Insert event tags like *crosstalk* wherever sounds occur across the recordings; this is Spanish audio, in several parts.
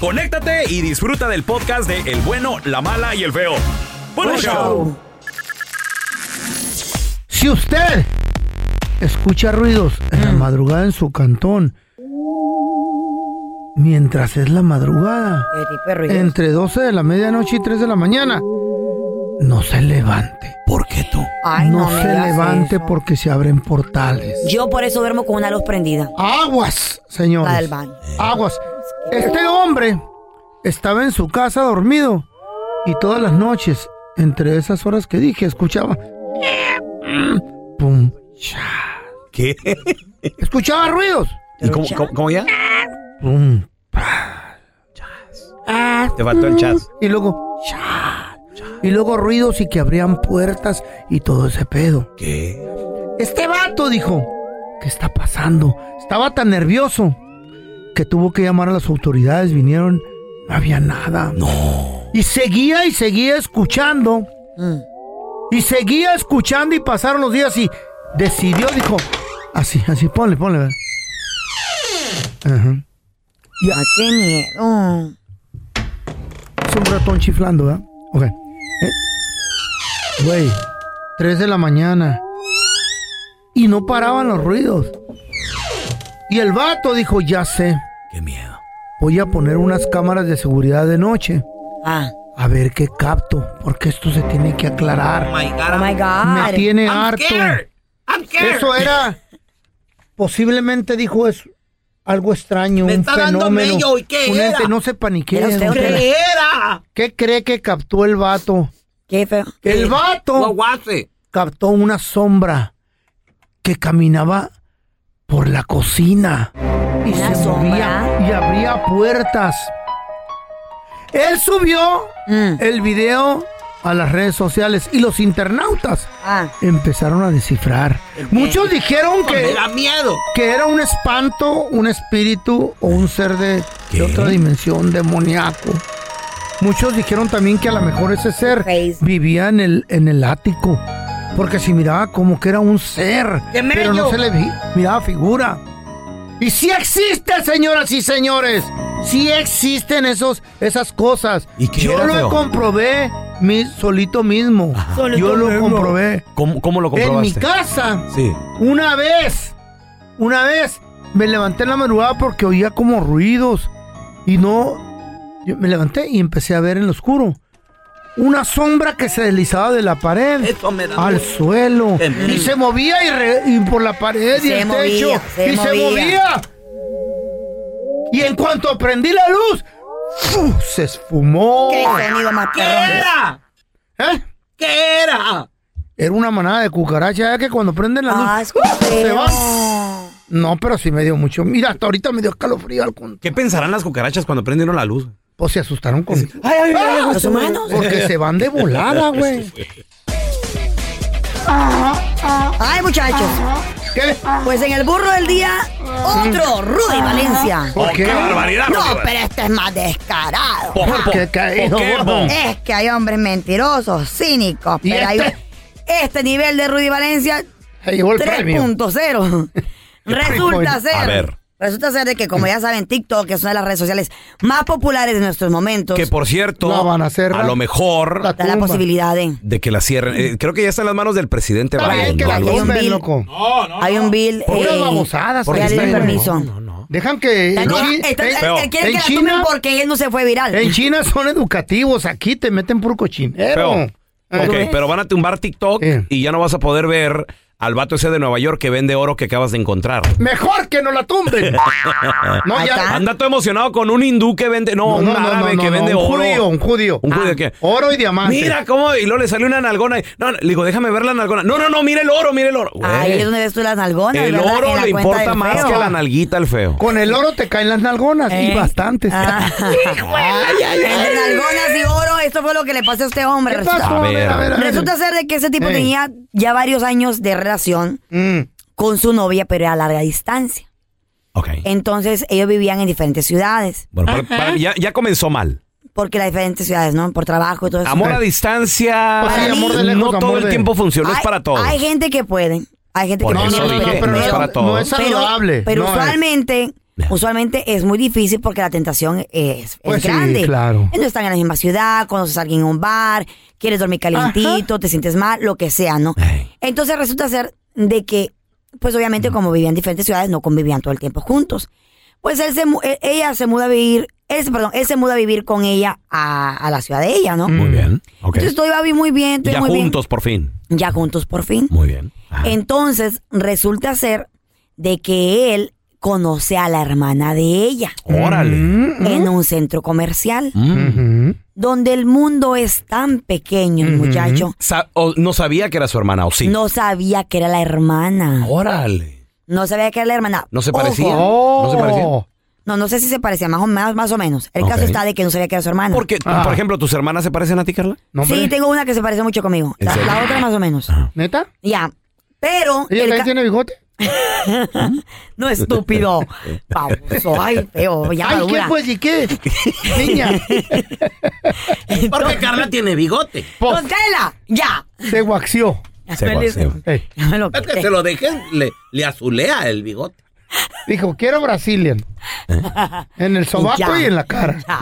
conéctate y disfruta del podcast de El bueno, la mala y el feo. ¡Buen Buen show! show. Si usted escucha ruidos en la madrugada en su cantón, mientras es la madrugada, entre 12 de la medianoche y 3 de la mañana, no se levante. ¿Por qué tú? Ay, no, se levante eso. porque se abren portales. Yo por eso duermo con una luz prendida. Aguas, La señores. del baño. Aguas. Este hombre estaba en su casa dormido y todas las noches, entre esas horas que dije, escuchaba. Pum, cha. ¿Qué? Escuchaba ruidos. ¿Y cómo, cómo- cómo ya? Pum, Te faltó el chat. y luego. cha. Y luego ruidos y que abrían puertas y todo ese pedo. ¿Qué? Este vato dijo, ¿qué está pasando? Estaba tan nervioso que tuvo que llamar a las autoridades, vinieron, no había nada. No. Y seguía y seguía escuchando. Mm. Y seguía escuchando y pasaron los días y decidió, dijo, así, así, ponle, ponle. Ajá. Ay, qué miedo. Es un ratón chiflando, ¿verdad? Ok. Eh, Güey, 3 de la mañana. Y no paraban los ruidos. Y el vato dijo, ya sé, Qué miedo. voy a poner unas cámaras de seguridad de noche. Ah. A ver qué capto, porque esto se tiene que aclarar. Oh my God. Me tiene harto. Eso era, posiblemente dijo es algo extraño, un fenómeno. un ente, no sepa ni qué Era es, usted, don ¿qué Tela. era? ¿Qué cree que captó el vato? Qué feo. El vato captó una sombra que caminaba por la cocina y ¿Una se movía y abría puertas. Él subió Mm. el video a las redes sociales y los internautas Ah. empezaron a descifrar. Muchos dijeron que, miedo. que era un espanto, un espíritu o un ser de, otra dimensión demoníaco. Muchos dijeron también que a lo mejor ese ser Crazy. vivía en el, en el ático. Porque se miraba como que era un ser. ¡Qué Pero no se le vi- miraba figura. Y sí existe, señoras y señores. Sí existen esos, esas cosas. ¿Y qué Yo era, lo feo? comprobé mi, solito mismo. Solito Yo lo mismo. comprobé. ¿Cómo, cómo lo En mi comprobaste? casa, Sí. una vez, una vez, me levanté en la madrugada porque oía como ruidos. Y no, yo me levanté y empecé a ver en lo oscuro. Una sombra que se deslizaba de la pared Eso me da al suelo. Miedo. Y se movía y, re- y por la pared y Se el movía, techo. se y se movía. Y en cuanto prendí la luz, se esfumó. Qué sonido más ¿Qué era? ¿Eh? ¿Qué era? Era una manada de cucarachas, ya que cuando prenden la luz Ah, ¡uh! se van. No, pero sí me dio mucho. Mira, hasta ahorita me dio escalofrío al con- ¿Qué pensarán las cucarachas cuando prendieron la luz? Pues se asustaron con... Ay, ay, ay, ay, Los humanos. Porque se van de volada, güey. Ay, muchachos. ¿Qué? Pues en el burro del día, otro, Rudy Valencia. ¿Por qué? ¡Qué barbaridad! No, Rudy! pero este es más descarado. ¿Por, por- ¿Qué caído? Es que hay hombres mentirosos, cínicos, ¿Y pero hay este? este nivel de Rudy Valencia Se llevó el premio. 3.0. *laughs* Resulta ser. A ver. Resulta ser de que, como ya saben, TikTok es una de las redes sociales más populares de nuestros momentos. Que por cierto, No van a hacerla. a lo mejor La da la posibilidad de. de que la cierren. Eh, creo que ya está en las manos del presidente bien Biden. que ¿no? la Hay un bill. loco. Hay un bill. Puras eh, babosadas, di está- permiso. No, no. Dejan que... en No, Chi- está- en- Feo. él quiere en que la China- tumben porque él no se fue viral. En China son educativos, aquí te meten puro cochinero. Feo. Eh, Ok, pero van a tumbar TikTok y ya no vas a poder ver al vato ese de Nueva York que vende oro que acabas de encontrar. Mejor que no la tumben. *laughs* no, ya. está. Anda todo emocionado con un hindú que vende, no, un árabe que vende un oro. judío, un judío. ¿Un Ah. judío qué? Oro y diamante. Mira cómo, y luego le salió una nalgona. y- No, no, le digo, déjame ver la nalgona. No, no, no, mira el oro, mira el oro. Ahí es donde ves tú las nalgonas. el ¿verdad? oro le importa más feo. que la nalguita al feo. Con el oro te caen las nalgonas y bastantes. Ah. *laughs* Entre nalgonas y oro, esto fue lo que le pasó a este hombre. ¿Qué Resulta, pasó? A ver. a ver. resulta ser de que ese tipo tenía ya varios años de relación Mm. con su novia, pero a larga distancia. Ok. Entonces, ellos vivían en diferentes ciudades. Bueno, para- para- ya, ya comenzó mal. Porque las diferentes ciudades, ¿no? Por trabajo y todo eso. Amor a distancia. Pues sí, amor de lejos, no amor todo el de- tiempo funciona, no es Hay- para todos. Hay gente que puede. Hay gente Por que puede. dije, pero no es para no todos. es saludable. Pero no es. Usualmente, es muy difícil porque la tentación es, es Pues sí, grande. claro. No están en la misma ciudad, conoces a alguien en un bar, quieres dormir calientito, te sientes mal, lo que sea, ¿no? Entonces resulta ser de que, pues obviamente como vivían en diferentes ciudades, no convivían todo el tiempo juntos. Pues él se, e- ella se muda a vivir, él, perdón, él se muda a vivir con ella a, a la ciudad de ella, ¿no? Muy bien. Ok. Entonces todo iba muy bien, todo Ya muy bien. juntos, por fin. Ya juntos por fin. Muy bien. Ajá. Entonces, resulta ser de que él conoce a la hermana de ella Órale. en un centro comercial, Mm. Ujú. donde el mundo es tan pequeño, el muchacho. Sa- o- no sabía que era su hermana, ¿o sí? No sabía que era la hermana. Órale. No sabía que era la hermana. ¿No se Ojo. parecía? Oh. ¿No se parecía? No, no sé si se parecía, más o menos. Más o menos. El Ok. caso está de que no sabía que era su hermana. Porque, Ah. por ejemplo, ¿tus hermanas se parecen a ti, Carla? No, sí, tengo una que se parece mucho conmigo. ¿En La, otra más o menos. ¿Neta? Ya. Pero. ¿Ella el también ca- tiene bigote? *laughs* No, estúpido. Pauso. Ay, feo. Ya Ay, ¿qué pues? ¿Y qué? Niña, *laughs* Porque Carla tiene bigote. pues, ya. se guaxió. Se Es que se lo dejen, le, le azulea el bigote. dijo, quiero Brazilian. *laughs* En el sobaco Ya. y en la cara. Ya.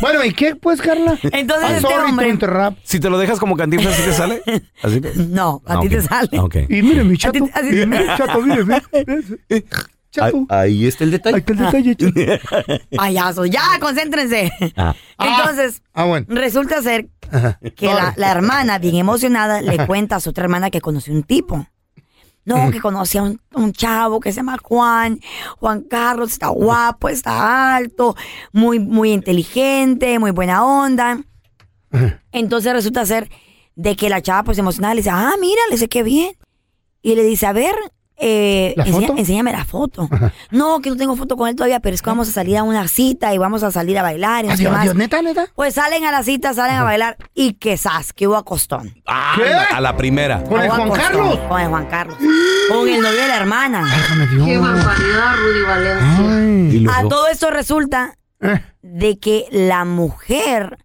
Bueno, ¿y qué pues, Carla? Entonces, I'm este sorry to hombre- interrupt. Si te lo dejas como cantinflas, ¿así te sale? *laughs* ¿Así te- No, a Ah, ti ok. te sale. Ah, ok. Y mire, mi chato. ti- y mire, chato, mire, mire. mire. Chato. Ahí está el Ahí detalle. está el detalle, *laughs* chato. Payasos, ya, concéntrense. Ah. Entonces, Ah, bueno. resulta ser que la, la hermana, bien emocionada, le cuenta a su otra hermana que conoció un tipo. No, que conocía a un, un chavo que se llama Juan. Juan Carlos está guapo, está alto, muy, muy inteligente, muy buena onda. Entonces resulta ser de que la chava pues emocionada le dice, ah, mira, le dice, qué bien. Y le dice, a ver, eh, ¿La enseña- foto? enséñame la foto. *laughs* No, que no tengo foto con él todavía, pero es que vamos a salir a una cita y vamos a salir a bailar y no sé qué Adiós, más. adiós, neta, neta. Pues salen a la cita, salen a bailar y que sas, que hubo acostón. Ah, ¿Qué? A la primera. ¿Con el Hubo Juan Carlos? Con el Juan Carlos. Con el novio de la hermana. Déjame Dios. Qué barbaridad, Rudy Valencia. Ay. A todo esto resulta Eh, de que la mujer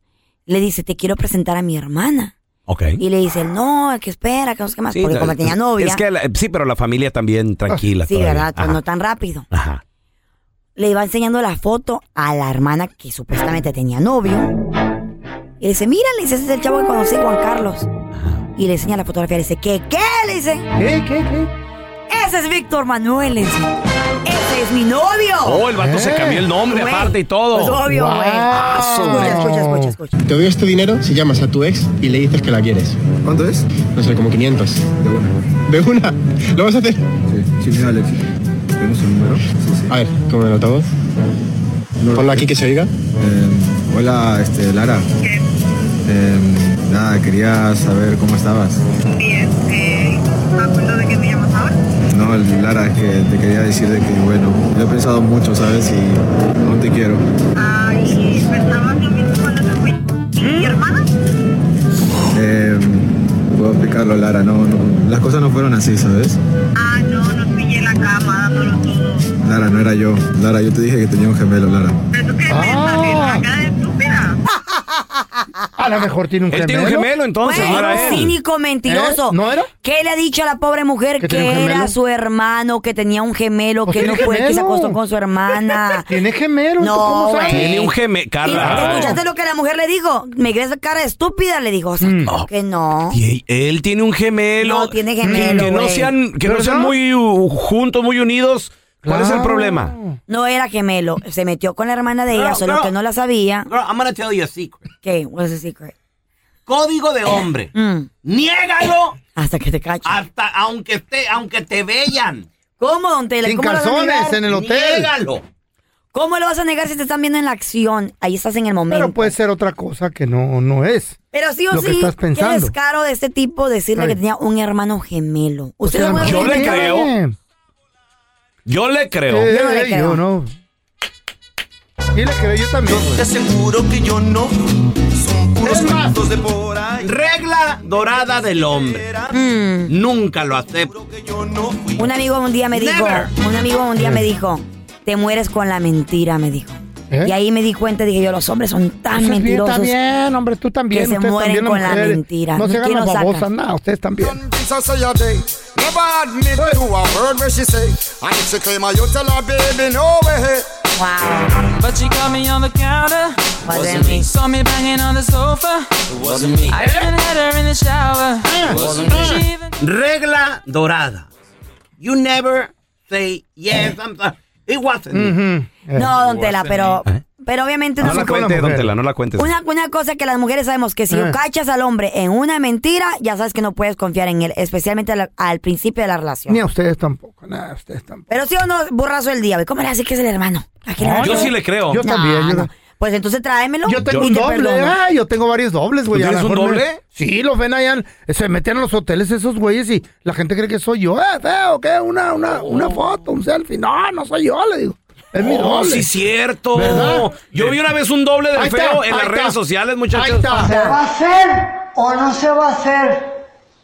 le dice, te quiero presentar a mi hermana. Y le dice, no, es que espera, que no sé qué más. Sí, porque como tenía novia. Es que la- sí, pero la familia también tranquila. *laughs* sí, todavía. ¿verdad? Pues Ajá. no tan rápido. Ajá. Le iba enseñando la foto a la hermana que supuestamente tenía novio. Y le dice, mira, le dice, ese es el chavo que conocí, Juan Carlos. Y le enseña la fotografía, le dice, ¿qué? ¿Qué? Le dice, ¿Qué, qué, qué? ese es Víctor Manuel, le dice. Ese es mi novio. Oh, el vato se Eh. cambió el nombre Güey, aparte y todo. Pues obvio, güey. Wow. Escucha, escucha, escucha, escucha. Te doy este dinero si llamas a tu ex y le dices que la quieres. ¿Cuánto es? No sé, como 500. De una. ¿De una? ¿Lo vas a hacer? Sí, sí, sí, Alexis. ¿Tenemos el número? Sí, sí. A ver, como el altavoz. Ponlo aquí que se oiga. Eh, hola, este, Lara. Eh, nada, quería saber cómo estabas. Bien, eh, ¿me acuerdo de que me llamas ahora? No, Lara, es que te quería decir de que, bueno, lo he pensado mucho, ¿sabes? Y aún te quiero. Ay, fue. ¿Y mi hermana? Eh, puedo explicarlo, Lara. No, no, las cosas no fueron así, ¿sabes? Ah, no, nos pillé en la cama dándolo todo. Lara, no era yo. Lara, yo te dije que tenía un gemelo, Lara. ¿Pero qué Ah. me la cara de estúpida? A lo mejor tiene un Él tiene un gemelo entonces, no Bueno, él. cínico, mentiroso. ¿Eh? ¿No era? ¿Qué le ha dicho a la pobre mujer ¿Que era gemelo? su hermano, que tenía un gemelo, Pues que no fue el que se gemelo. acostó con su hermana? *laughs* Tiene gemelo. No, ¿Cómo sabes? Tiene un gemelo, ¿Y Carla. ¿Escuchaste lo que la mujer le dijo? Me crees cara estúpida, le dijo. O sea, Mm. que no. Y él tiene un gemelo. No, tiene Que- gemelo, Que, no sean, que no sean muy uh, juntos, muy unidos. ¿Cuál es el problema? No era gemelo. Se metió con la hermana de ella, Girl, solo girl. que no la sabía. Girl, I'm gonna tell you a secret. ¿Qué? What's the secret? Código de hombre. Mm, Niégalo Hasta que te cache. hasta aunque esté, aunque te vean. ¿Cómo, don Tela? Sin ¿Cómo lo vas a calzones negar? en el hotel. Niégalo. ¿Cómo lo vas a negar si te están viendo en la acción? Ahí estás en el momento. Pero puede ser otra cosa que no, no es. Pero sí o lo que sí, estás qué pensando. descaro de este tipo decirle Ay. que tenía un hermano gemelo. O ¿Usted sea, alguna vez yo le creo. Yo le creo. Eh, Yo no le eh, creo. yo no. Y le creo yo también. güey. aseguro que yo no. Son puros más. de por ahí. Regla dorada del hombre. Mm. Nunca lo acepto. Yo. Un amigo un día me dijo, Never. un amigo un día me dijo, te mueres con la mentira, me dijo. ¿Eh? Y ahí me di cuenta, dije yo, los hombres son tan Eso mentirosos. Está bien, hombre, tú también. que se mueren también, con la mentira. No se hagan ¿Quién las babosas, nada, ustedes también. Never admit to a word where she say. And if she claim you tell her, baby, no way. Wow. But she caught me on the counter. Wasn't me. Saw me banging on the sofa. Wasn't me. I even had her in the shower. She even Regla dorada. You never say yes, I'm sorry. It wasn't me. Ujú. Eh. No, don Tela, pero, pero obviamente no No la no la cuentes. Una, una cosa que las mujeres sabemos que si Eh. cachas al hombre en una mentira, ya sabes que no puedes confiar en él, especialmente al, al principio de la relación. Ni a ustedes tampoco, nada, a ustedes tampoco. Pero sí o no, borrazo el día, güey. ¿Cómo le hace que es el hermano? ¿A quién le Yo sí le creo. Yo No, también. Yo, no. Pues entonces tráemelo. yo tengo un te doble. Ah, yo tengo varios dobles, güey. ¿Tú a lo tienes un me- doble? Sí, los ven allá. Se meten a los hoteles esos güeyes y la gente cree que soy yo. Eh, feo, ¿qué? Una, una, una foto, un selfie. No, no soy yo, le digo. Es mi Oh, doble. sí, cierto. ¿Verdad? Yo vi una vez un doble del Ahí está, feo en las está. redes sociales, Ahí muchachos. está. va a hacer o no se va a hacer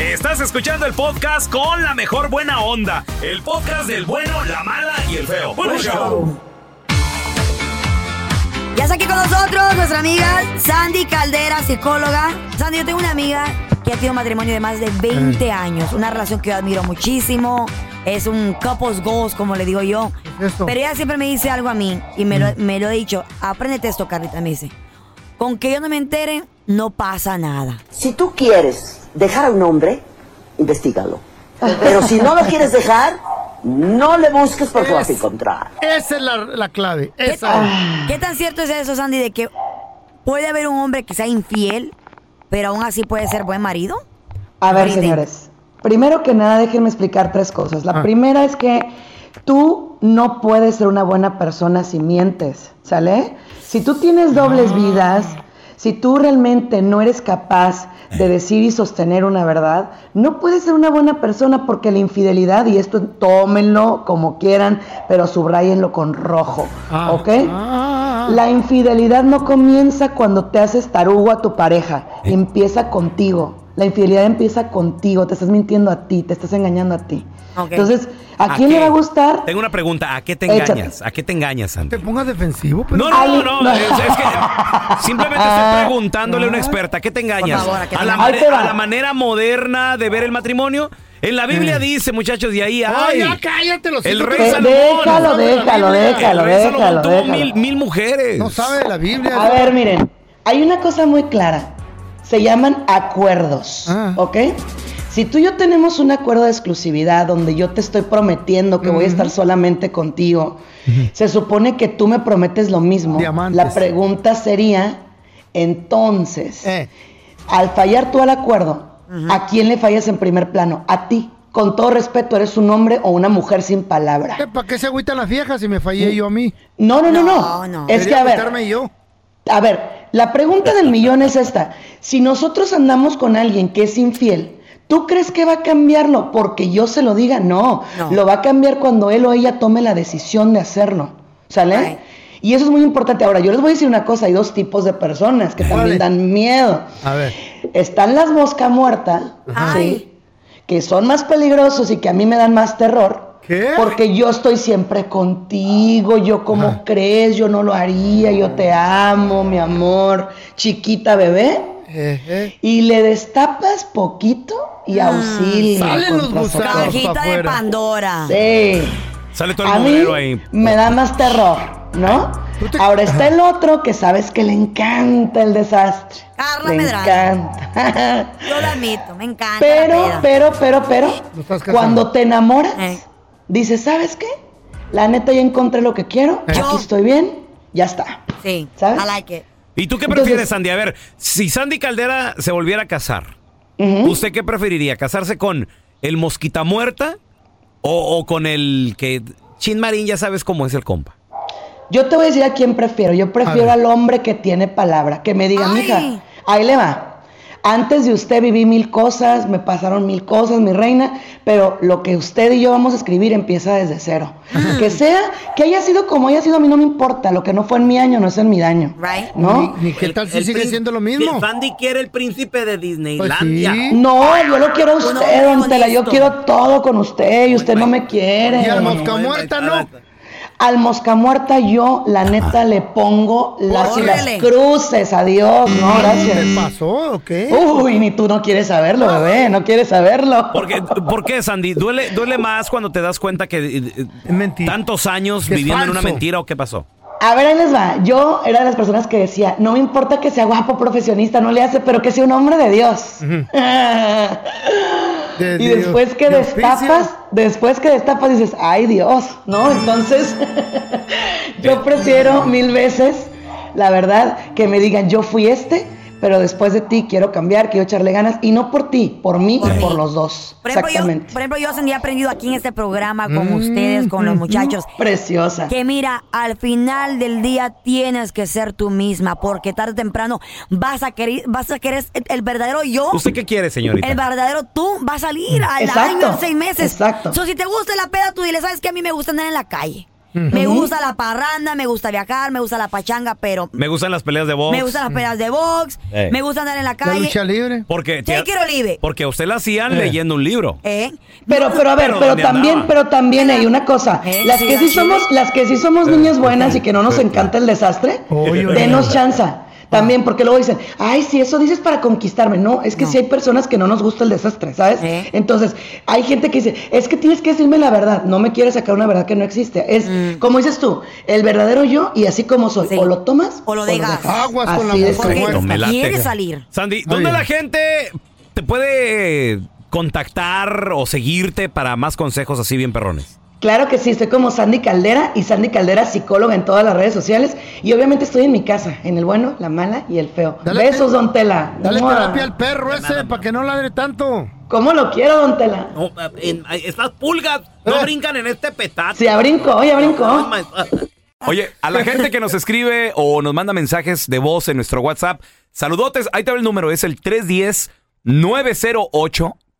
Estás escuchando el podcast con la mejor buena onda. El podcast del bueno, la mala y el feo. Bueno, show. Ya está aquí con nosotros nuestra amiga Sandy Caldera, psicóloga. Sandy, yo tengo una amiga que ha tenido un matrimonio de más de 20 años. Una relación que yo admiro muchísimo. Es un couples goals, como le digo yo. eso? Pero ella siempre me dice algo a mí y me lo, me lo he dicho. Apréndete esto, Carlita, me dice. Con que yo no me entere, no pasa nada. Si tú quieres dejar a un hombre, investigalo. Pero si no lo quieres dejar, no le busques porque vas a encontrar. Esa es la, la clave. ¿Qué, Esa es. ¿Qué tan cierto es eso, Sandy, de que puede haber un hombre que sea infiel, pero aún así puede ser buen marido? A ver, señores. Primero que nada, déjenme explicar tres cosas. La Ah. primera es que tú no puedes ser una buena persona si mientes, ¿sale? Si tú tienes dobles vidas, Si tú realmente no eres capaz de decir y sostener una verdad, no puedes ser una buena persona porque la infidelidad, y esto tómenlo como quieran, pero subrayenlo con rojo, ¿ok? La infidelidad no comienza cuando te haces tarugo a tu pareja, empieza contigo. La infidelidad empieza contigo, te estás mintiendo a ti, te estás engañando a ti. Entonces, ¿a, ¿A quién qué? le va a gustar? Tengo una pregunta. ¿A qué te Échate. engañas? ¿A qué te engañas, Sandy? Te pongas defensivo, pero... No, no, no, no. Es, es que simplemente estoy preguntándole a una experta. ¿A qué te engañas? Por favor, ¿a qué te la, te va. a la manera moderna de ver el matrimonio? En la Biblia dice, muchachos, de ahí, Ay, ay, ya cállate los el rey Salomón. Déjalo, déjalo, déjalo, el rey Salomón déjalo, tuvo déjalo. mil, mil mujeres. No sabe de la Biblia. A ver, miren, hay una cosa muy clara. Se llaman acuerdos, Ah. ¿ok? Si tú y yo tenemos un acuerdo de exclusividad donde yo te estoy prometiendo que voy a estar solamente contigo, se supone que tú me prometes lo mismo. Diamantes. La pregunta sería, entonces, Eh. al fallar tú al acuerdo, ¿a quién le fallas en primer plano? A ti. Con todo respeto, eres un hombre o una mujer sin palabra. ¿Para qué se agüitan las viejas si me fallé yo a mí? No, no, no, no. No, no. Es que, a ver, yo. a ver, la pregunta del millón es esta. Si nosotros andamos con alguien que es infiel, ¿tú crees que va a cambiarlo porque yo se lo diga? No, No. lo va a cambiar cuando él o ella tome la decisión de hacerlo. ¿Sale? Right. Y eso es muy importante. Ahora, yo les voy a decir una cosa, hay dos tipos de personas que también dan miedo. A ver. Están las mosca muerta, Ay. ¿sí? que son más peligrosos y que a mí me dan más terror. ¿Qué? Porque yo estoy siempre contigo, yo como crees, yo no lo haría, yo te amo, mi amor, chiquita bebé. Eh, eh. Y le destapas poquito y auxilio. Salen los gusanos. Cajita de. Pandora. Sí. Sale todo el A mí ahí. me da más terror, ¿no? Te- Ahora está el otro que sabes que le encanta el desastre. Carla le Medrano. encanta. *laughs* Yo lo admito, me encanta. Pero, pero, pero, pero, cuando te enamoras, Eh. dices, ¿sabes qué? La neta ya encontré lo que quiero, aquí estoy bien, ya está. Sí, ¿Sabes? I like it. ¿Y tú qué Entonces- prefieres, Sandy? A ver, si Sandy Caldera se volviera a casar. ¿usted qué preferiría? ¿Casarse con el mosquita muerta o, o con el que... Chin Marín, ya sabes cómo es el compa. Yo te voy a decir a quién prefiero. Yo prefiero al hombre que tiene palabra, que me diga, Ay. mija, ahí le va. Antes de usted viví mil cosas, me pasaron mil cosas, mi reina, pero lo que usted y yo vamos a escribir empieza desde cero. Que sea, que haya sido como haya sido, a mí no me importa. Lo que no fue en mi año no es en mi daño. Right. ¿No? Ni, ni qué tal si El sigue siendo lo mismo. Sandy quiere el príncipe de Pues Disneylandia. sí. No, yo lo quiero a usted, hombre don Tela. Yo quiero todo con usted y usted no me quiere. Y al Bueno, mosca bueno, muerta no. Al mosca muerta yo, la neta, le pongo las, las cruces. Adiós, no, gracias. ¿Qué pasó o qué? Uy, ni tú no quieres saberlo, bebé, no quieres saberlo. ¿Por qué, por qué, Sandy? ¿Duele, ¿Duele más cuando te das cuenta que eh, eh, Es mentira. tantos años Que es viviendo en una mentira o qué pasó? A ver, ahí les va. Yo era de las personas que decía, no me importa que sea guapo, profesionista, no le hace, pero que sea un hombre de Dios. *laughs* De- y de- después que de destapas, oficio. después que destapas dices, ay Dios, ¿no? Entonces, *laughs* yo prefiero mil veces, la verdad, que me digan, yo fui este, pero después de ti quiero cambiar, quiero echarle ganas, y no por ti, por mí Por y mí. por los dos. Por ejemplo, yo, Exactamente. por ejemplo, yo he aprendido aquí en este programa con Mm, ustedes, con los muchachos, *laughs* Preciosa. que mira, al final del día tienes que ser tú misma, porque tarde o temprano vas a querer, vas a querer el verdadero yo. ¿Usted qué quiere, señorita? El verdadero tú va a salir al Exacto, año, en seis meses. exacto. So, si te gusta la peda, tú dile, ¿sabes qué? A mí me gusta andar en la calle. Me gusta la parranda, me gusta viajar, me gusta la pachanga, pero Me gustan las peleas de box. me gustan las peleas de box, Eh. me gusta andar en la La calle. lucha libre. Porque, leave it. porque a usted la hacían Eh. leyendo un libro. ¿Eh? Pero, pero a ver, Pero pero, ¿dónde también, andaba? pero también hay una cosa. Eh, las que sí somos, las que sí somos niñas buenas y que no nos encanta el desastre, denos chanza. También, porque luego dicen, ay, si eso dices para conquistarme. No, es que No. sí hay personas que no nos gusta el desastre, ¿sabes? Eh. Entonces, hay gente que dice, es que tienes que decirme la verdad. No me quieres sacar una verdad que no existe. Es, como dices tú, el verdadero yo y así como soy. Mm. Sí. O lo tomas O lo dejas. Aguas con la. Me quiere salir. Sandy, ¿dónde Oye. la gente te puede contactar o seguirte para más consejos así bien perrones? Claro que sí, estoy como Sandy Caldera y Sandy Caldera psicóloga en todas las redes sociales y obviamente estoy en mi casa, en el bueno, la mala y el feo. Dale Besos, te- don Tela. Dale ¡Mua! terapia al perro ese para que no ladre tanto. ¿Cómo lo quiero, don Tela? No, en- estas pulgas no Eh. brincan en este petate. Sí, ya brincó, ya brincó. My- Oye, a la gente que nos escribe o nos manda mensajes de voz en nuestro WhatsApp, saludotes, ahí te va el número, es el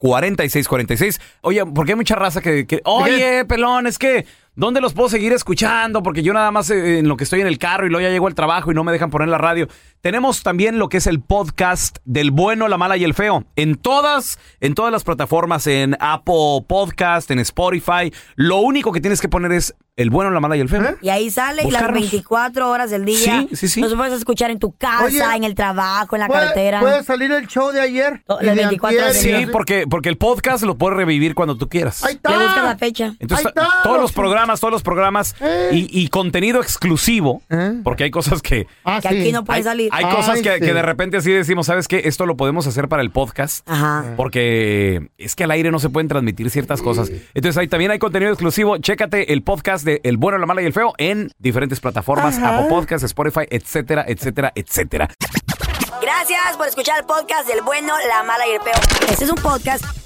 310-908-4646. Oye, porque hay mucha raza que, que- oye, pelón, es que, ¿dónde los puedo seguir escuchando? Porque yo nada más eh, en lo que estoy en el carro y luego ya llego al trabajo y no me dejan poner la radio. Tenemos también lo que es el podcast del bueno, la mala y el feo. En todas, en todas las plataformas, en Apple Podcast, en Spotify. Lo único que tienes que poner es el bueno, la mala y el feo. Y ahí sale y las Buscarnos. 24 horas del día. Sí, sí, sí. Los puedes escuchar en tu casa, Oye, en el trabajo, en la ¿Puede, carretera. puede salir el show de ayer? Las de 24 horas antier, Sí, y así? porque, porque el podcast lo puedes revivir cuando tú quieras. Ahí está. Le buscas la fecha. Entonces, Ahí está. todos los programas, todos los programas Eh. y, y contenido exclusivo, porque hay cosas que... Ah, Que sí. aquí no puede Hay, salir. hay cosas Ay, que, sí. que de repente así decimos, ¿sabes qué? Esto lo podemos hacer para el podcast. Ajá. Porque es que al aire no se pueden transmitir ciertas cosas. Entonces ahí también hay contenido exclusivo. Chécate el podcast de El Bueno, la Mala y el Feo en diferentes plataformas, Ajá. Apple Podcasts, Spotify, etcétera, etcétera, etcétera. Gracias por escuchar el podcast del bueno, la mala y el peor. Este es un podcast